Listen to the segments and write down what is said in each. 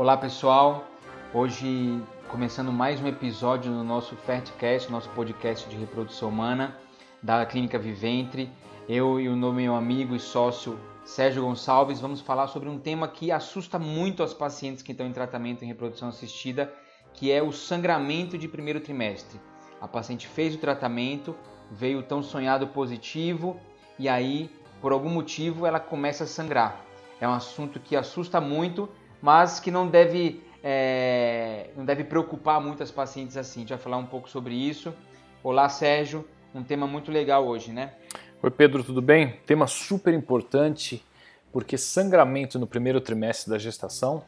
Olá pessoal, hoje começando mais um episódio no nosso Fertcast, nosso podcast de reprodução humana da Clínica Viventre. Eu e o meu amigo e sócio Sérgio Gonçalves vamos falar sobre um tema que assusta muito as pacientes que estão em tratamento em reprodução assistida, que é o sangramento de primeiro trimestre. A paciente fez o tratamento, veio tão sonhado positivo e aí, por algum motivo, ela começa a sangrar. É um assunto que assusta muito, mas que não deve, é, não deve preocupar muitas pacientes assim. A gente vai falar um pouco sobre isso. Olá, Sérgio. Um tema muito legal hoje, né? Oi, Pedro, tudo bem? Tema super importante, porque sangramento no primeiro trimestre da gestação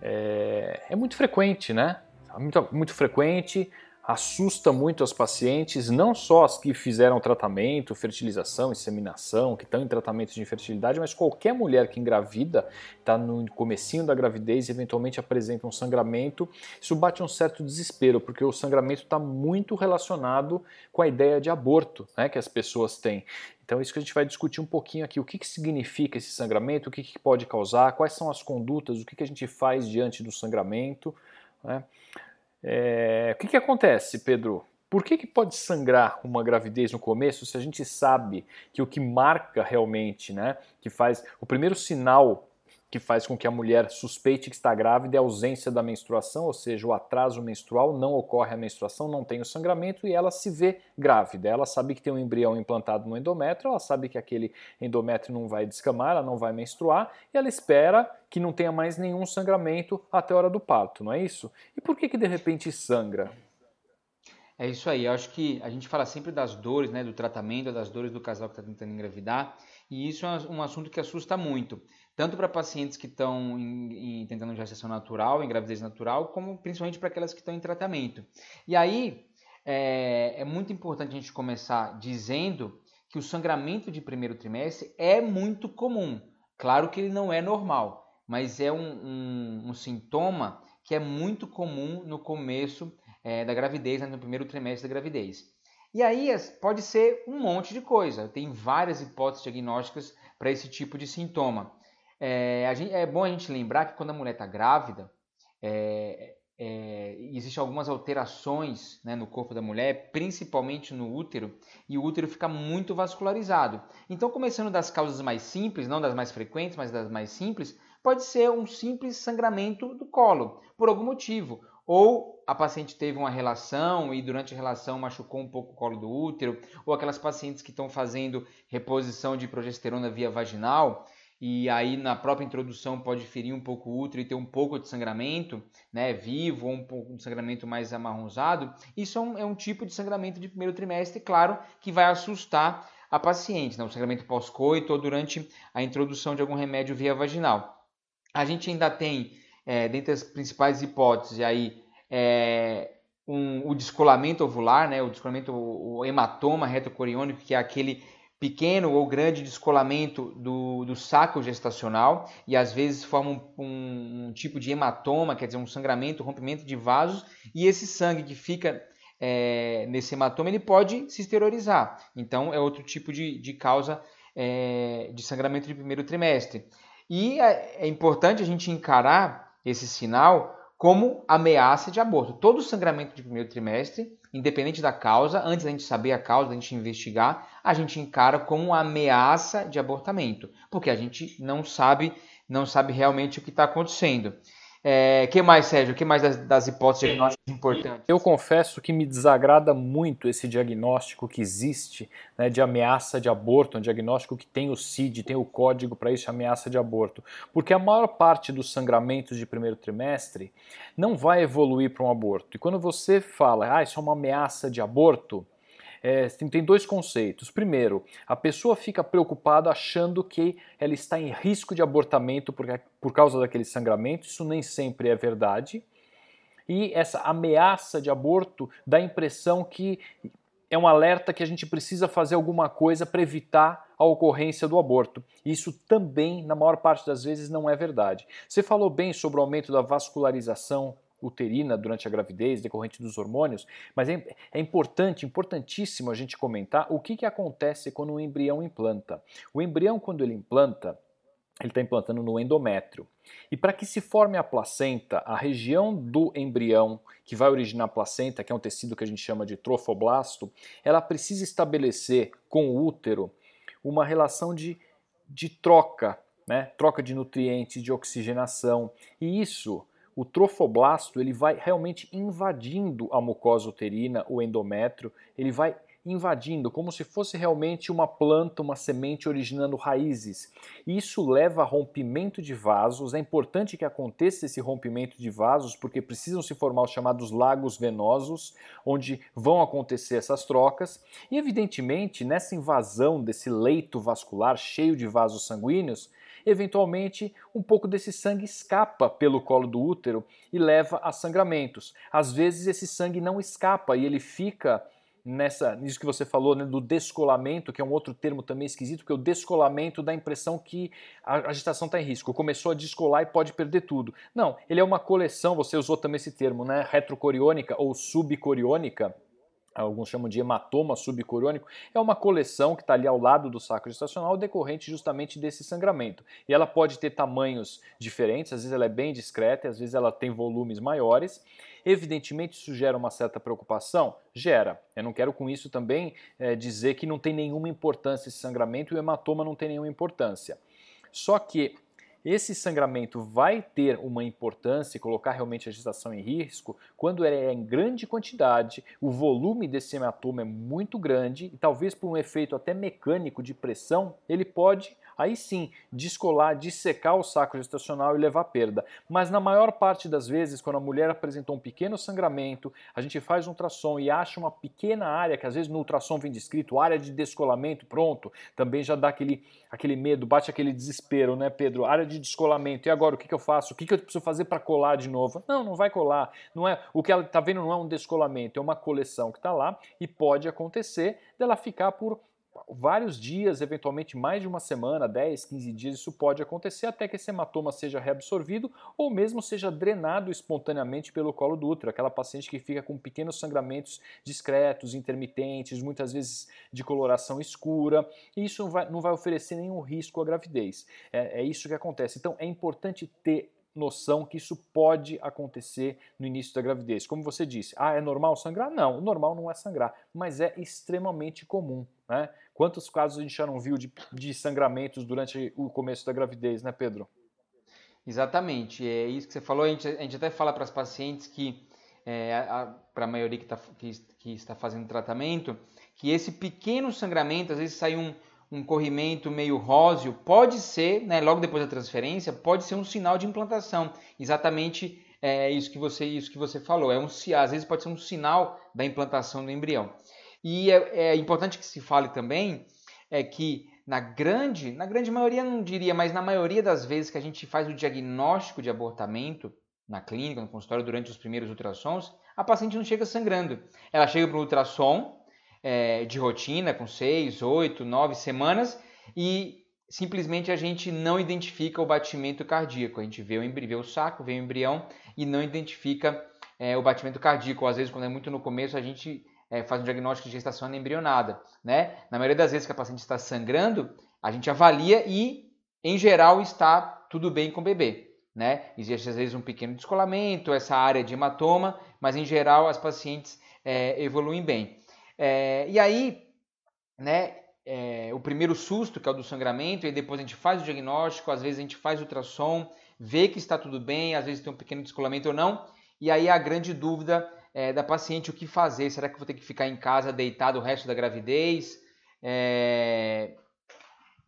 é, é muito frequente, né? Muito, muito frequente, assusta muito as pacientes, não só as que fizeram tratamento, fertilização, inseminação, que estão em tratamento de infertilidade, mas qualquer mulher que engravida, está no comecinho da gravidez e eventualmente apresenta um sangramento, isso bate um certo desespero, porque o sangramento está muito relacionado com a ideia de aborto né, que as pessoas têm. Então, é isso que a gente vai discutir um pouquinho aqui. O que, que significa esse sangramento, o que, que pode causar, quais são as condutas, o que, que a gente faz diante do sangramento. Né? É, o que, que acontece, Pedro? Por que, que pode sangrar uma gravidez no começo se a gente sabe que o que marca realmente, né, que faz o primeiro sinal que faz com que a mulher suspeite que está grávida é a ausência da menstruação, ou seja, o atraso menstrual, não ocorre a menstruação, não tem o sangramento e ela se vê grávida. Ela sabe que tem um embrião implantado no endométrio, ela sabe que aquele endométrio não vai descamar, ela não vai menstruar e ela espera que não tenha mais nenhum sangramento até a hora do parto, não é isso? E por que que de repente sangra? É isso aí, eu acho que a gente fala sempre das dores, né, do tratamento, das dores do casal que está tentando engravidar, e isso é um assunto que assusta muito tanto para pacientes que estão em, em, tentando gestação natural, em gravidez natural, como principalmente para aquelas que estão em tratamento. E aí é, é muito importante a gente começar dizendo que o sangramento de primeiro trimestre é muito comum. Claro que ele não é normal, mas é um, um, um sintoma que é muito comum no começo é, da gravidez, né, no primeiro trimestre da gravidez. E aí pode ser um monte de coisa, tem várias hipóteses diagnósticas para esse tipo de sintoma. É, gente, é, bom a gente lembrar que quando a mulher está grávida, é, é, existem algumas alterações né, no corpo da mulher, principalmente no útero, e o útero fica muito vascularizado. Então, começando das causas mais simples, não das mais frequentes, mas das mais simples, pode ser um simples sangramento do colo, por algum motivo. Ou a paciente teve uma relação e durante a relação machucou um pouco o colo do útero, ou aquelas pacientes que estão fazendo reposição de progesterona via vaginal e aí na própria introdução pode ferir um pouco o útero e ter um pouco de sangramento, né, vivo ou um pouco de sangramento mais amarronzado, isso é um, é um tipo de sangramento de primeiro trimestre, claro, que vai assustar a paciente, né, o sangramento pós-coito ou durante a introdução de algum remédio via vaginal. A gente ainda tem, é, dentre as principais hipóteses, aí, é, um, o descolamento ovular, né, o descolamento, o, hematoma retocoriônico, que é aquele pequeno ou grande descolamento do, do saco gestacional e às vezes forma um, um, tipo de hematoma, quer dizer, um sangramento, rompimento de vasos, e esse sangue que fica é, nesse hematoma ele pode se exteriorizar. Então é outro tipo de, de causa é, de sangramento de primeiro trimestre. E é, é importante a gente encarar esse sinal como ameaça de aborto. Todo sangramento de primeiro trimestre independente da causa, antes da gente saber a causa, da gente investigar, a gente encara como uma ameaça de abortamento, porque a gente não sabe, não sabe realmente o que está acontecendo. É, que mais, Sérgio? que mais das, das hipóteses diagnósticas importantes? Eu confesso que me desagrada muito esse diagnóstico que existe né, de ameaça de aborto, um diagnóstico que tem o CID, tem o código para isso, ameaça de aborto. Porque a maior parte dos sangramentos de primeiro trimestre não vai evoluir para um aborto. E quando você fala, ah, isso é uma ameaça de aborto, é, tem dois conceitos. Primeiro, a pessoa fica preocupada achando que ela está em risco de abortamento por, por causa daquele sangramento. Isso nem sempre é verdade. E essa ameaça de aborto dá a impressão que é um alerta que a gente precisa fazer alguma coisa para evitar a ocorrência do aborto. Isso também, na maior parte das vezes, não é verdade. Você falou bem sobre o aumento da vascularização uterina durante a gravidez, decorrente dos hormônios, mas é, é, importante, importantíssimo a gente comentar o que, que acontece quando o embrião implanta. O embrião, quando ele implanta, ele está implantando no endométrio. E para que se forme a placenta, a região do embrião que vai originar a placenta, que é um tecido que a gente chama de trofoblasto, ela precisa estabelecer com o útero uma relação de, de troca, né? troca de nutrientes, de oxigenação. E isso, o trofoblasto, ele vai realmente invadindo a mucosa uterina, o endométrio, ele vai invadindo, como se fosse realmente uma planta, uma semente originando raízes. Isso leva a rompimento de vasos. É importante que aconteça esse rompimento de vasos, porque precisam se formar os chamados lagos venosos, onde vão acontecer essas trocas. E, evidentemente, nessa invasão desse leito vascular cheio de vasos sanguíneos, eventualmente um pouco desse sangue escapa pelo colo do útero e leva a sangramentos. Às vezes esse sangue não escapa e ele fica nessa nisso que você falou, né, do descolamento, que é um outro termo também esquisito, porque o descolamento dá a impressão que a agitação está em risco. Começou a descolar e pode perder tudo. Não, ele é uma coleção, você usou também esse termo, né, retrocoriônica ou subcoriônica, alguns chamam de hematoma subcoriônico, é uma coleção que está ali ao lado do saco gestacional decorrente justamente desse sangramento. E ela pode ter tamanhos diferentes, às vezes ela é bem discreta, às vezes ela tem volumes maiores. Evidentemente, isso gera uma certa preocupação? Gera. Eu não quero com isso também é, dizer que não tem nenhuma importância esse sangramento e o hematoma não tem nenhuma importância. Só que esse sangramento vai ter uma importância e colocar realmente a gestação em risco quando ele é em grande quantidade, o volume desse hematoma é muito grande e talvez por um efeito até mecânico de pressão, ele pode aí sim descolar, dissecar o saco gestacional e levar perda. Mas na maior parte das vezes, quando a mulher apresentou um pequeno sangramento, a gente faz um ultrassom e acha uma pequena área, que às vezes no ultrassom vem descrito, área de descolamento, pronto, também já dá aquele, aquele medo, bate aquele desespero, né, Pedro? Área de descolamento, e agora o que, que eu faço? O que, que eu preciso fazer para colar de novo? Não, não vai colar. Não é O que ela está vendo não é um descolamento, é uma coleção que está lá e pode acontecer dela ficar por vários dias, eventualmente mais de uma semana, 10, 15 dias, isso pode acontecer até que esse hematoma seja reabsorvido ou mesmo seja drenado espontaneamente pelo colo do útero, aquela paciente que fica com pequenos sangramentos discretos, intermitentes, muitas vezes de coloração escura, e isso não vai, não vai oferecer nenhum risco à gravidez. É, é isso que acontece. Então é importante ter noção que isso pode acontecer no início da gravidez. Como você disse, ah, é normal sangrar? Não, normal não é sangrar, mas é extremamente comum. Né? Quantos casos a gente já não viu de, de sangramentos durante o começo da gravidez, né, Pedro? Exatamente, é isso que você falou. A gente, a gente até fala para as pacientes que, é, para a maioria que, tá, que, que está fazendo tratamento, que esse pequeno sangramento, às vezes sai um, um corrimento meio róseo, pode ser, né, logo depois da transferência, pode ser um sinal de implantação. Exatamente é, isso, que você, isso que você falou. É um, às vezes pode ser um sinal da implantação do embrião. E é, é importante que se fale também é que na grande, na grande maioria não diria, mas na maioria das vezes que a gente faz o diagnóstico de abortamento na clínica, no consultório, durante os primeiros ultrassons, a paciente não chega sangrando. Ela chega para o ultrassom é, de rotina, com 6, 8, 9 semanas, e simplesmente a gente não identifica o batimento cardíaco. A gente vê o, vê o saco, vê o embrião e não identifica é, o batimento cardíaco. Às vezes, quando é muito no começo, a gente é, faz um diagnóstico de gestação embrionada. Né? Na maioria das vezes que a paciente está sangrando, a gente avalia e, em geral, está tudo bem com o bebê. Né? Existe às vezes um pequeno descolamento, essa área de hematoma, mas em geral as pacientes é, evoluem bem. É, e aí, né, é, o primeiro susto, que é o do sangramento, e depois a gente faz o diagnóstico, às vezes a gente faz ultrassom, vê que está tudo bem, às vezes tem um pequeno descolamento ou não, e aí a grande dúvida é, da paciente o que fazer. Será que vou ter que ficar em casa deitado o resto da gravidez? É...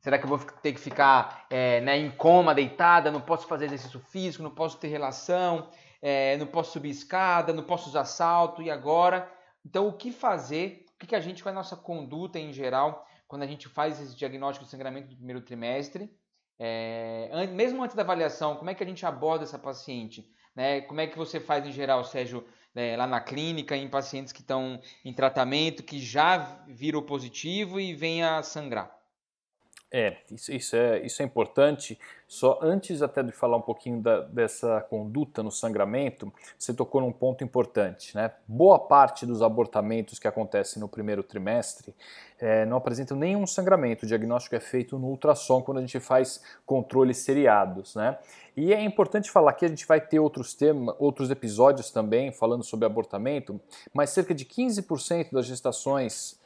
Será que eu vou ter que ficar é, né, em coma, deitada? Não posso fazer exercício físico, não posso ter relação, é, não posso subir escada, não posso usar salto, e agora? Então, o que fazer? O que a gente, com a nossa conduta em geral, quando a gente faz esse diagnóstico de sangramento do primeiro trimestre? É, mesmo antes da avaliação, como é que a gente aborda essa paciente? Né? Como é que você faz em geral, Sérgio, né, lá na clínica, em pacientes que estão em tratamento, que já viram positivo e vêm a sangrar? É, isso, isso, é, isso é importante. Só antes até de falar um pouquinho da, dessa conduta no sangramento, você tocou num ponto importante. Né? Boa parte dos abortamentos que acontecem no primeiro trimestre é, não apresentam nenhum sangramento. O diagnóstico é feito no ultrassom quando a gente faz controles seriados. Né? E é importante falar que a gente vai ter outros temas, outros episódios também falando sobre abortamento, mas cerca de 15% das gestações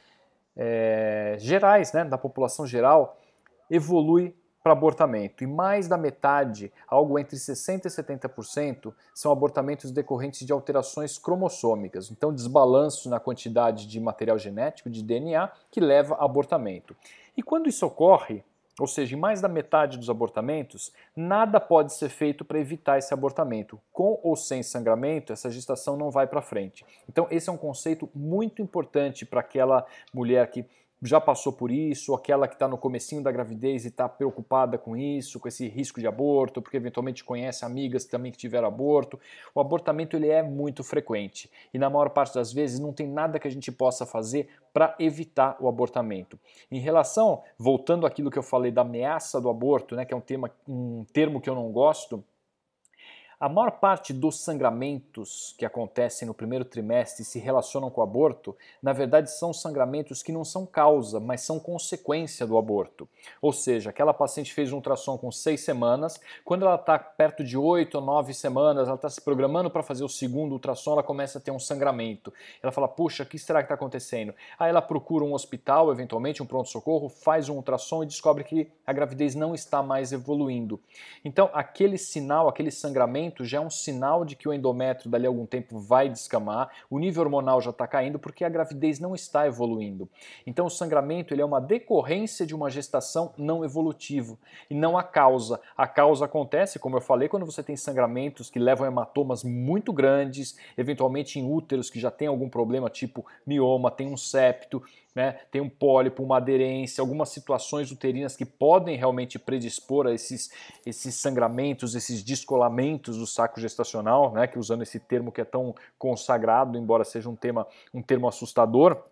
é, gerais, né, da população geral, evolui para abortamento. E mais da metade, algo entre 60% e 70%, são abortamentos decorrentes de alterações cromossômicas. Então, desbalanço na quantidade de material genético, de DNA, que leva a abortamento. E quando isso ocorre, ou seja, em mais da metade dos abortamentos, nada pode ser feito para evitar esse abortamento. Com ou sem sangramento, essa gestação não vai para frente. Então, esse é um conceito muito importante para aquela mulher que já passou por isso, aquela que está no comecinho da gravidez e está preocupada com isso, com esse risco de aborto, porque eventualmente conhece amigas também que tiveram aborto. O abortamento ele é muito frequente e na maior parte das vezes não tem nada que a gente possa fazer para evitar o abortamento. Em relação, voltando àquilo que eu falei da ameaça do aborto, né, que é um, tema, um termo que eu não gosto, a maior parte dos sangramentos que acontecem no primeiro trimestre e se relacionam com o aborto, na verdade são sangramentos que não são causa, mas são consequência do aborto. Ou seja, aquela paciente fez um ultrassom com seis semanas, quando ela está perto de oito ou nove semanas, ela está se programando para fazer o segundo ultrassom, ela começa a ter um sangramento. Ela fala, puxa, o que será que está acontecendo? Aí ela procura um hospital, eventualmente um pronto-socorro, faz um ultrassom e descobre que a gravidez não está mais evoluindo. Então, aquele sinal, aquele sangramento, já é um sinal de que o endométrio dali a algum tempo vai descamar, o nível hormonal já está caindo porque a gravidez não está evoluindo. Então o sangramento ele é uma decorrência de uma gestação não evolutiva e não a causa. A causa acontece, como eu falei, quando você tem sangramentos que levam a hematomas muito grandes, eventualmente em úteros que já tem algum problema, tipo mioma, tem um septo, né, tem um pólipo, uma aderência, algumas situações uterinas que podem realmente predispor a esses, esses sangramentos, esses descolamentos do saco gestacional, né, que usando esse termo que é tão consagrado, embora seja um, tema, um termo assustador.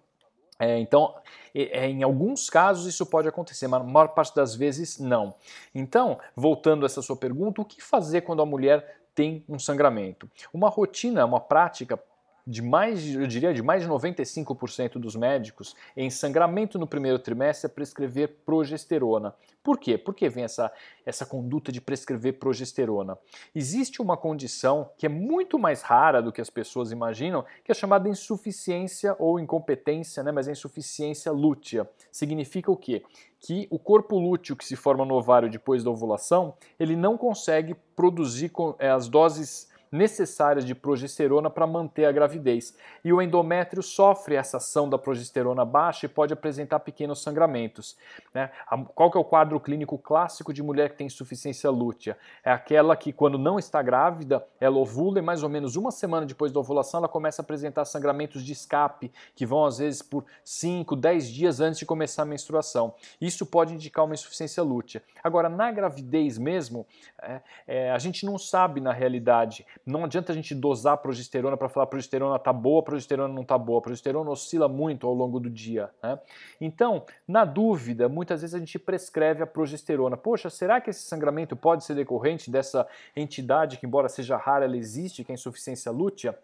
É, então, é, em alguns casos isso pode acontecer, mas na maior parte das vezes não. Então, voltando a essa sua pergunta, o que fazer quando a mulher tem um sangramento? Uma rotina, uma prática de mais, eu diria, de mais de 95% dos médicos em sangramento no primeiro trimestre é prescrever progesterona. Por quê? Por que vem essa, essa conduta de prescrever progesterona? Existe uma condição que é muito mais rara do que as pessoas imaginam, que é chamada insuficiência ou incompetência, né? mas é insuficiência lútea. Significa o quê? Que o corpo lúteo que se forma no ovário depois da ovulação, ele não consegue produzir é, as doses necessárias de progesterona para manter a gravidez. E o endométrio sofre essa ação da progesterona baixa e pode apresentar pequenos sangramentos. Né? Qual que é o quadro clínico clássico de mulher que tem insuficiência lútea? É aquela que, quando não está grávida, ela ovula e mais ou menos uma semana depois da ovulação ela começa a apresentar sangramentos de escape, que vão às vezes por 5, 10 dias antes de começar a menstruação. Isso pode indicar uma insuficiência lútea. Agora, na gravidez mesmo, é, é, a gente não sabe na realidade, não adianta a gente dosar a progesterona para falar progesterona está boa, progesterona não está boa. A progesterona oscila muito ao longo do dia. Né? Então, na dúvida, muitas vezes a gente prescreve a progesterona. Poxa, será que esse sangramento pode ser decorrente dessa entidade que, embora seja rara, ela existe, que é a insuficiência lútea?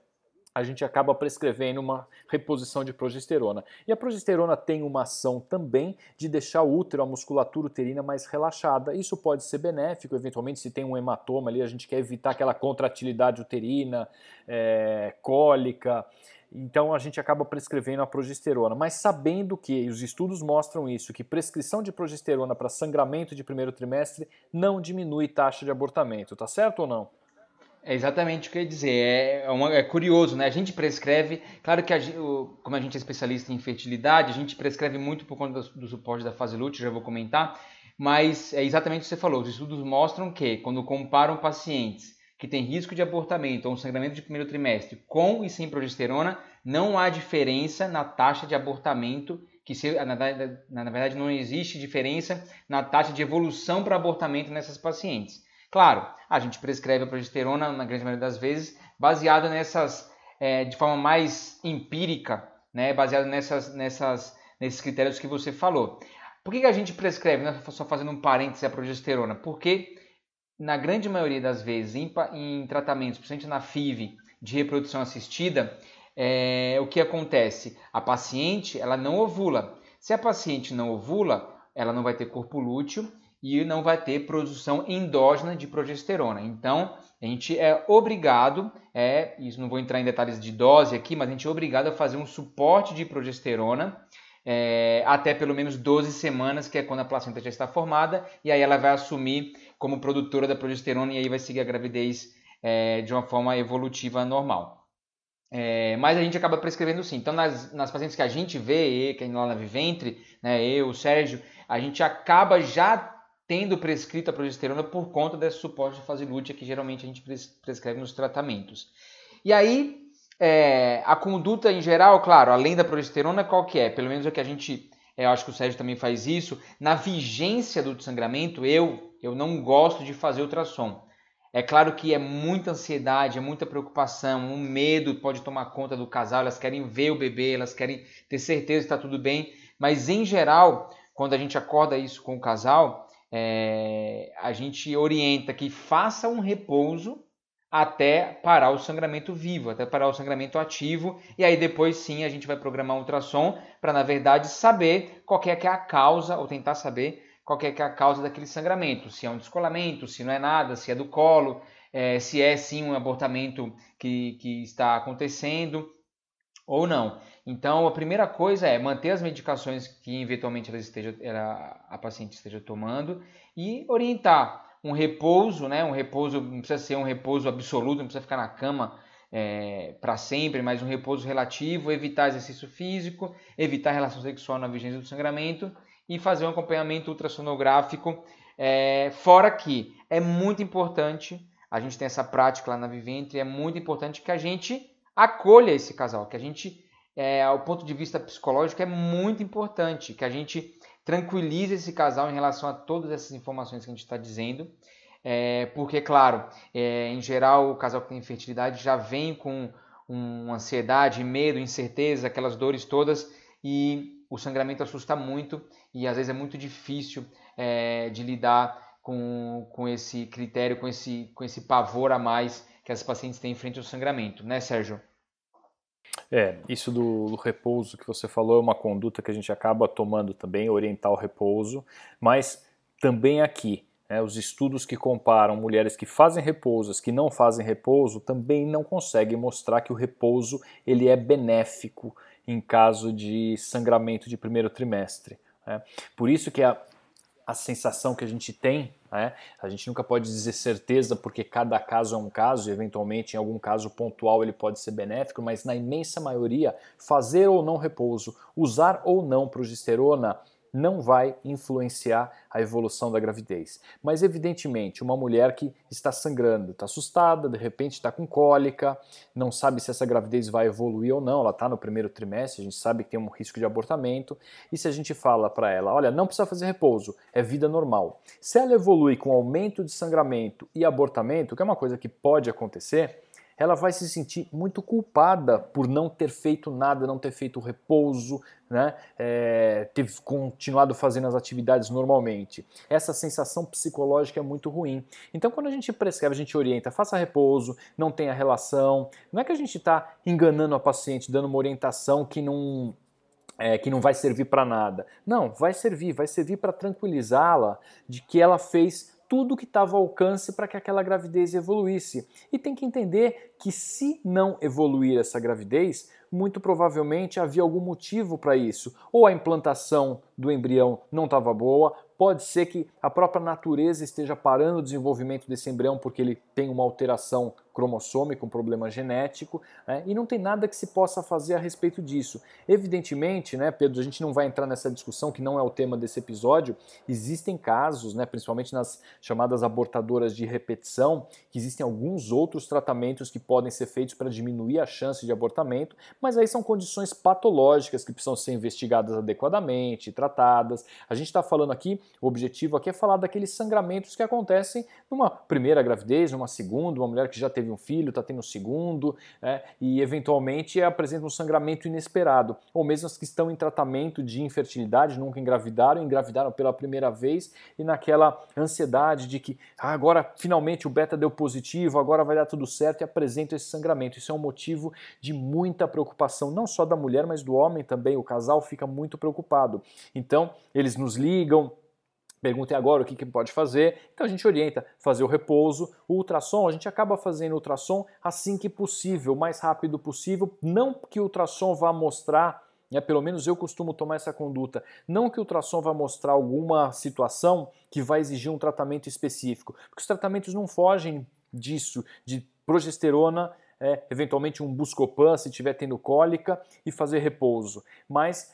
A gente acaba prescrevendo uma reposição de progesterona. E a progesterona tem uma ação também de deixar o útero, a musculatura uterina mais relaxada. Isso pode ser benéfico, eventualmente, se tem um hematoma ali, a gente quer evitar aquela contratilidade uterina, é, cólica. Então a gente acaba prescrevendo a progesterona, mas sabendo que, e os estudos mostram isso, que prescrição de progesterona para sangramento de primeiro trimestre não diminui taxa de abortamento, tá certo ou não? É exatamente o que eu ia dizer. É, é, uma, é curioso, né? A gente prescreve, claro que a, como a gente é especialista em fertilidade, a gente prescreve muito por conta do, do suporte da fase lútea, já vou comentar, mas é exatamente o que você falou. Os estudos mostram que quando comparam pacientes que têm risco de abortamento ou um sangramento de primeiro trimestre com e sem progesterona, não há diferença na taxa de abortamento, que se, na, na, na verdade não existe diferença na taxa de evolução para abortamento nessas pacientes. Claro, a gente prescreve a progesterona, na grande maioria das vezes, baseada nessas, é, de forma mais empírica, né, baseada nessas, nessas, nesses critérios que você falou. Por que, que a gente prescreve, né? só fazendo um parêntese a progesterona? Porque na grande maioria das vezes, em, em tratamentos, principalmente na FIV de reprodução assistida, é, o que acontece? A paciente ela não ovula. Se a paciente não ovula, ela não vai ter corpo lúteo e não vai ter produção endógena de progesterona. Então, a gente é obrigado, é, isso não vou entrar em detalhes de dose aqui, mas a gente é obrigado a fazer um suporte de progesterona é, até pelo menos 12 semanas, que é quando a placenta já está formada, e aí ela vai assumir como produtora da progesterona e aí vai seguir a gravidez é, de uma forma evolutiva normal. É, mas a gente acaba prescrevendo sim. Então, nas, nas pacientes que a gente vê, que lá na Viventre, né, eu, o Sérgio, a gente acaba já tendo prescrito a progesterona por conta desse suporte de fase lútea que geralmente a gente prescreve nos tratamentos. E aí, é, a conduta em geral, claro, além da progesterona, qual que é? Pelo menos é que a gente, é, eu acho que o Sérgio também faz isso, na vigência do sangramento, eu, eu não gosto de fazer ultrassom. É claro que é muita ansiedade, é muita preocupação, um medo pode tomar conta do casal, elas querem ver o bebê, elas querem ter certeza que está tudo bem, mas em geral, quando a gente acorda isso com o casal, é, a gente orienta que faça um repouso até parar o sangramento vivo, até parar o sangramento ativo, e aí depois sim a gente vai programar um ultrassom para, na verdade, saber qual é, que é a causa, ou tentar saber qual é, que é a causa daquele sangramento, se é um descolamento, se não é nada, se é do colo, é, se é sim um abortamento que, que está acontecendo ou não. Então, a primeira coisa é manter as medicações que eventualmente ela esteja, ela, a paciente esteja tomando e orientar um repouso, né? Um repouso não precisa ser um repouso absoluto, não precisa ficar na cama é, para sempre, mas um repouso relativo, evitar exercício físico, evitar relação sexual na vigência do sangramento e fazer um acompanhamento ultrassonográfico. É, fora que é muito importante, a gente tem essa prática lá na Viventre, é muito importante que a gente acolha esse casal, que a gente é, ao ponto de vista psicológico, é muito importante que a gente tranquilize esse casal em relação a todas essas informações que a gente está dizendo. É, porque, claro, é, em geral, o casal que tem infertilidade já vem com um, ansiedade, medo, incerteza, aquelas dores todas, e o sangramento assusta muito e às vezes é muito difícil é, de lidar com, com esse critério, com esse, com esse pavor a mais que as pacientes têm em frente ao sangramento, né, Sérgio? É, isso do, do, repouso que você falou é uma conduta que a gente acaba tomando também, orientar o repouso, mas também aqui, né, os estudos que comparam mulheres que fazem repouso, as que não fazem repouso, também não conseguem mostrar que o repouso ele é benéfico em caso de sangramento de primeiro trimestre. Né? Por isso que a, a sensação que a gente tem né? A gente nunca pode dizer certeza porque cada caso é um caso e eventualmente em algum caso pontual ele pode ser benéfico, mas na imensa maioria fazer ou não repouso, usar ou não progesterona não vai influenciar a evolução da gravidez. Mas, evidentemente, uma mulher que está sangrando, está assustada, de repente está com cólica, não sabe se essa gravidez vai evoluir ou não, ela está no primeiro trimestre, a gente sabe que tem um risco de abortamento, e se a gente fala para ela, olha, não precisa fazer repouso, é vida normal. Se ela evolui com aumento de sangramento e abortamento, que é uma coisa que pode acontecer, ela vai se sentir muito culpada por não ter feito nada, não ter feito repouso, né? É, ter continuado fazendo as atividades normalmente. Essa sensação psicológica é muito ruim. Então, quando a gente prescreve, a gente orienta, faça repouso, não tenha relação. Não é que a gente está enganando a paciente, dando uma orientação que não é, que não vai servir para nada. Não, vai servir, vai servir para tranquilizá-la de que ela fez tudo que estava ao alcance para que aquela gravidez evoluísse. E tem que entender que se não evoluir essa gravidez, muito provavelmente havia algum motivo para isso. Ou a implantação do embrião não estava boa, pode ser que a própria natureza esteja parando o desenvolvimento desse embrião porque ele tem uma alteração cromossômica, um problema genético, né? e não tem nada que se possa fazer a respeito disso. Evidentemente, né, Pedro, a gente não vai entrar nessa discussão que não é o tema desse episódio. Existem casos, né, principalmente nas chamadas abortadoras de repetição, que existem alguns outros tratamentos que podem ser feitos para diminuir a chance de abortamento, mas aí são condições patológicas que precisam ser investigadas adequadamente, tratadas. A gente está falando aqui, o objetivo aqui é falar daqueles sangramentos que acontecem numa primeira gravidez, numa segunda, uma mulher que já teve teve um filho, está tendo um segundo, né, e eventualmente apresenta um sangramento inesperado. Ou mesmo as que estão em tratamento de infertilidade, nunca engravidaram, engravidaram pela primeira vez e naquela ansiedade de que ah, agora finalmente o beta deu positivo, agora vai dar tudo certo e apresentam esse sangramento. Isso é um motivo de muita preocupação, não só da mulher, mas do homem também. O casal fica muito preocupado. Então, eles nos ligam, Perguntem agora o que, que pode fazer. Então a gente orienta fazer o repouso, o ultrassom. A gente acaba fazendo ultrassom assim que possível, o mais rápido possível. Não que o ultrassom vá mostrar, né, pelo menos eu costumo tomar essa conduta, não que o ultrassom vá mostrar alguma situação que vai exigir um tratamento específico, porque os tratamentos não fogem disso, de progesterona, é, eventualmente um buscopan se estiver tendo cólica e fazer repouso. Mas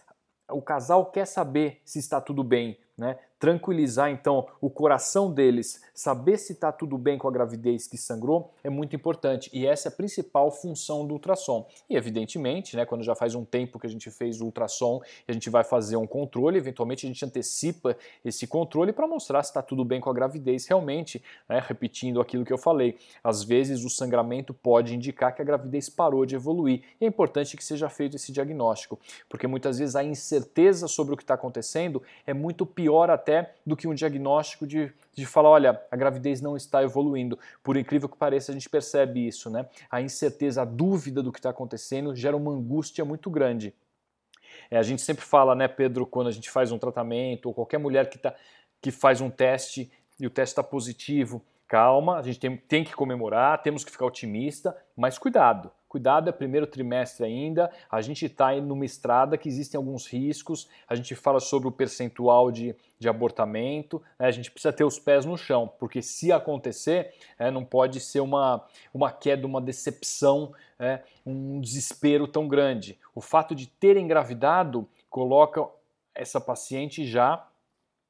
o casal quer saber se está tudo bem, né? Tranquilizar então o coração deles, saber se está tudo bem com a gravidez que sangrou, é muito importante. E essa é a principal função do ultrassom. E evidentemente, né, quando já faz um tempo que a gente fez o ultrassom a gente vai fazer um controle, eventualmente a gente antecipa esse controle para mostrar se está tudo bem com a gravidez realmente, né, repetindo aquilo que eu falei. Às vezes o sangramento pode indicar que a gravidez parou de evoluir. E é importante que seja feito esse diagnóstico, porque muitas vezes a incerteza sobre o que está acontecendo é muito pior até do que um diagnóstico de, de falar, olha, a gravidez não está evoluindo. Por incrível que pareça, a gente percebe isso, né? A incerteza, a dúvida do que está acontecendo gera uma angústia muito grande. É, a gente sempre fala, né, Pedro, quando a gente faz um tratamento, ou qualquer mulher que, tá, que faz um teste e o teste está positivo, calma, a gente tem, tem que comemorar, temos que ficar otimista, mas cuidado. Cuidado, é primeiro trimestre ainda, a gente está numa estrada que existem alguns riscos, a gente fala sobre o percentual de, de abortamento, né? a gente precisa ter os pés no chão, porque se acontecer, é, não pode ser uma, uma queda, uma decepção, é, um desespero tão grande. O fato de ter engravidado coloca essa paciente já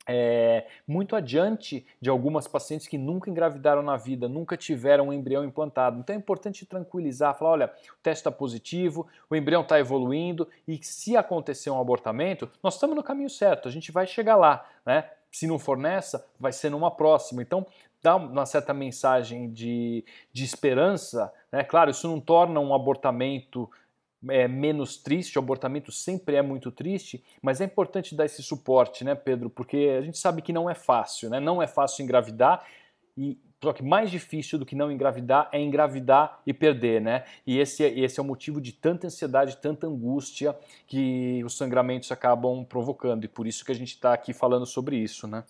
é, muito adiante de algumas pacientes que nunca engravidaram na vida, nunca tiveram um embrião implantado. Então é importante tranquilizar, falar: olha, o teste está positivo, o embrião está evoluindo e se acontecer um abortamento, nós estamos no caminho certo, a gente vai chegar lá, né? Se não for nessa, vai ser numa próxima. Então, dá uma certa mensagem de, de esperança. Né? Claro, isso não torna um abortamento é, menos triste, o abortamento sempre é muito triste, mas é importante dar esse suporte, né, Pedro? Porque a gente sabe que não é fácil, né? Não é fácil engravidar e só que mais difícil do que não engravidar é engravidar e perder, né? E esse, é, esse é o motivo de tanta ansiedade, tanta angústia que os sangramentos acabam provocando. E por isso que a gente está aqui falando sobre isso, né?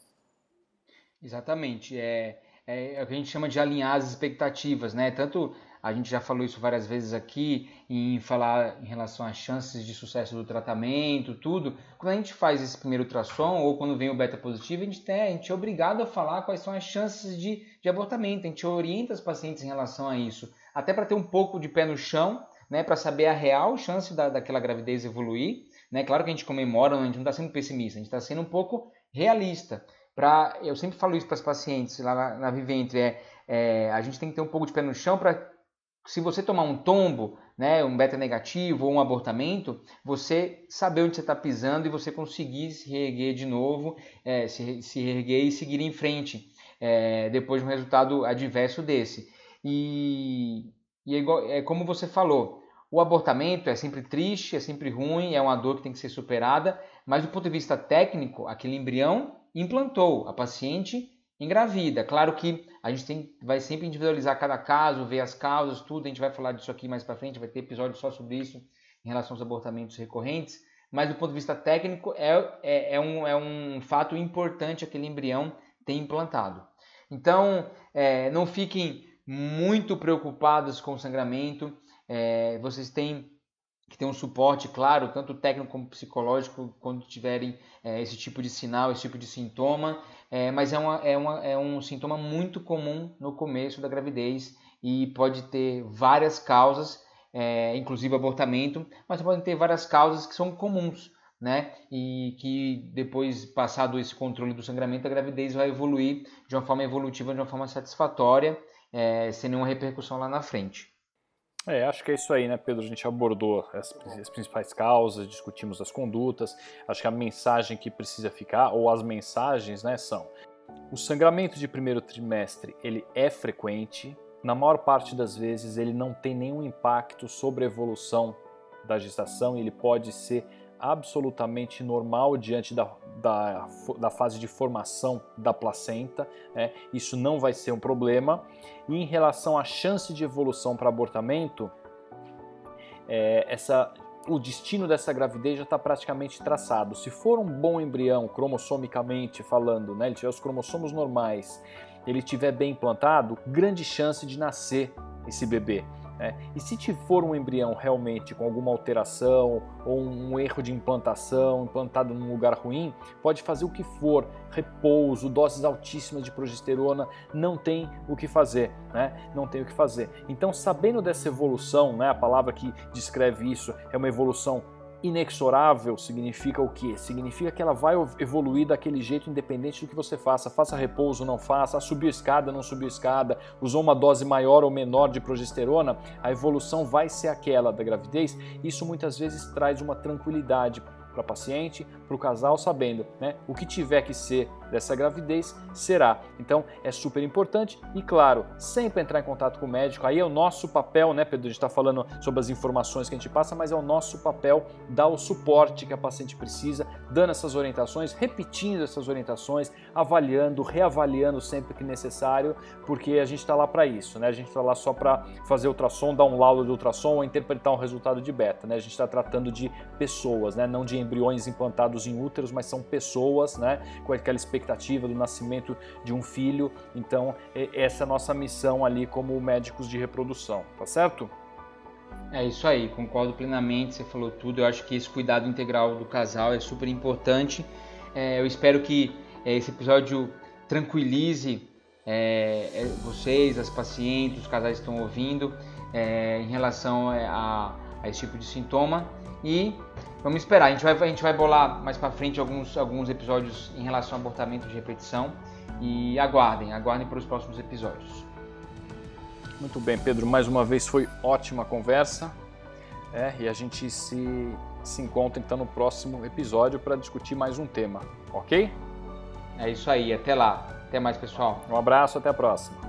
Exatamente. É, é, é o que a gente chama de alinhar as expectativas, né? Tanto a gente já falou isso várias vezes aqui, em falar em relação às chances de sucesso do tratamento, tudo. Quando a gente faz esse primeiro ultrassom ou quando vem o beta positivo, a gente, tem, a gente é obrigado a falar quais são as chances de, de abortamento. A gente orienta os pacientes em relação a isso, até para ter um pouco de pé no chão, né, para saber a real chance da, daquela gravidez evoluir. Né? Claro que a gente comemora, a gente não está sendo pessimista, a gente está sendo um pouco realista. Pra, eu sempre falo isso para os pacientes lá na, na Viventre, é, é, a gente tem que ter um pouco de pé no chão para se você tomar um tombo, né, um beta negativo ou um abortamento, você saber onde você está pisando e você conseguir se reerguer de novo, é, se, se reerguer e seguir em frente é, depois de um resultado adverso desse. E, e é, igual, é como você falou, o abortamento é sempre triste, é sempre ruim, é uma dor que tem que ser superada, mas do ponto de vista técnico, aquele embrião implantou, a paciente engravida. Claro que a gente tem, vai sempre individualizar cada caso, ver as causas, tudo. A gente vai falar disso aqui mais para frente, vai ter episódio só sobre isso em relação aos abortamentos recorrentes. Mas do ponto de vista técnico, é, é, é um, é um fato importante aquele embrião ter implantado. Então, é, não fiquem muito preocupados com o sangramento. É, vocês têm que ter um suporte, claro, tanto técnico como psicológico, quando tiverem é, esse tipo de sinal, esse tipo de sintoma é, mas é, uma, é, uma, é um sintoma muito comum no começo da gravidez e pode ter várias causas, é, inclusive abortamento, mas pode ter várias causas que são comuns, né? E que depois, passado esse controle do sangramento, a gravidez vai evoluir de uma forma evolutiva, de uma forma satisfatória, é, sem nenhuma repercussão lá na frente. É, acho que é isso aí, né, Pedro? A gente abordou as, as, principais causas, discutimos as condutas. Acho que a mensagem que precisa ficar, ou as mensagens, né, são: o sangramento de primeiro trimestre ele é frequente, na maior parte das vezes ele não tem nenhum impacto sobre a evolução da gestação, ele pode ser absolutamente normal diante da, da, da, fase de formação da placenta, né? isso não vai ser um problema. E em relação à chance de evolução para abortamento, é, essa, o destino dessa gravidez já está praticamente traçado. Se for um bom embrião, cromossomicamente falando, né? ele tiver os cromossomos normais, ele tiver bem implantado, grande chance de nascer esse bebê. É, e se for um embrião realmente com alguma alteração ou um erro de implantação, implantado num lugar ruim, pode fazer o que for, repouso, doses altíssimas de progesterona, não tem o que fazer, né? Não tem o que fazer. Então, sabendo dessa evolução, né, a palavra que descreve isso é uma evolução inexorável significa o quê? Significa que ela vai evoluir daquele jeito independente do que você faça. Faça repouso, não faça, subiu escada, não subiu escada, usou uma dose maior ou menor de progesterona, a evolução vai ser aquela da gravidez. Isso muitas vezes traz uma tranquilidade para paciente, para o casal, sabendo né, o que tiver que ser dessa gravidez será. Então é super importante e, claro, sempre entrar em contato com o médico. Aí é o nosso papel, né, Pedro? A gente está falando sobre as informações que a gente passa, mas é o nosso papel dar o suporte que a paciente precisa, dando essas orientações, repetindo essas orientações, avaliando, reavaliando sempre que necessário, porque a gente está lá para isso, né? A gente está lá só para fazer ultrassom, dar um laudo de ultrassom ou interpretar um resultado de beta, né? A gente está tratando de pessoas, né? Não de embriões implantados em úteros, mas são pessoas, né? Com aquela expectativa do nascimento de um filho. Então, essa é a nossa missão ali como médicos de reprodução, tá certo? É isso aí, concordo plenamente, você falou tudo. Eu acho que esse cuidado integral do casal é super importante. É, eu espero que é, esse episódio tranquilize é, é, vocês, as pacientes, os casais que estão ouvindo é, em relação é, a, a, esse tipo de sintoma. E Vamos esperar, a gente vai, a gente vai bolar mais para frente alguns, alguns episódios em relação ao abortamento de repetição e aguardem, aguardem para os próximos episódios. Muito bem, Pedro, mais uma vez foi ótima conversa é, e a gente se, se encontra então no próximo episódio para discutir mais um tema, ok? É isso aí, até lá. Até mais, pessoal. Um abraço, até a próxima.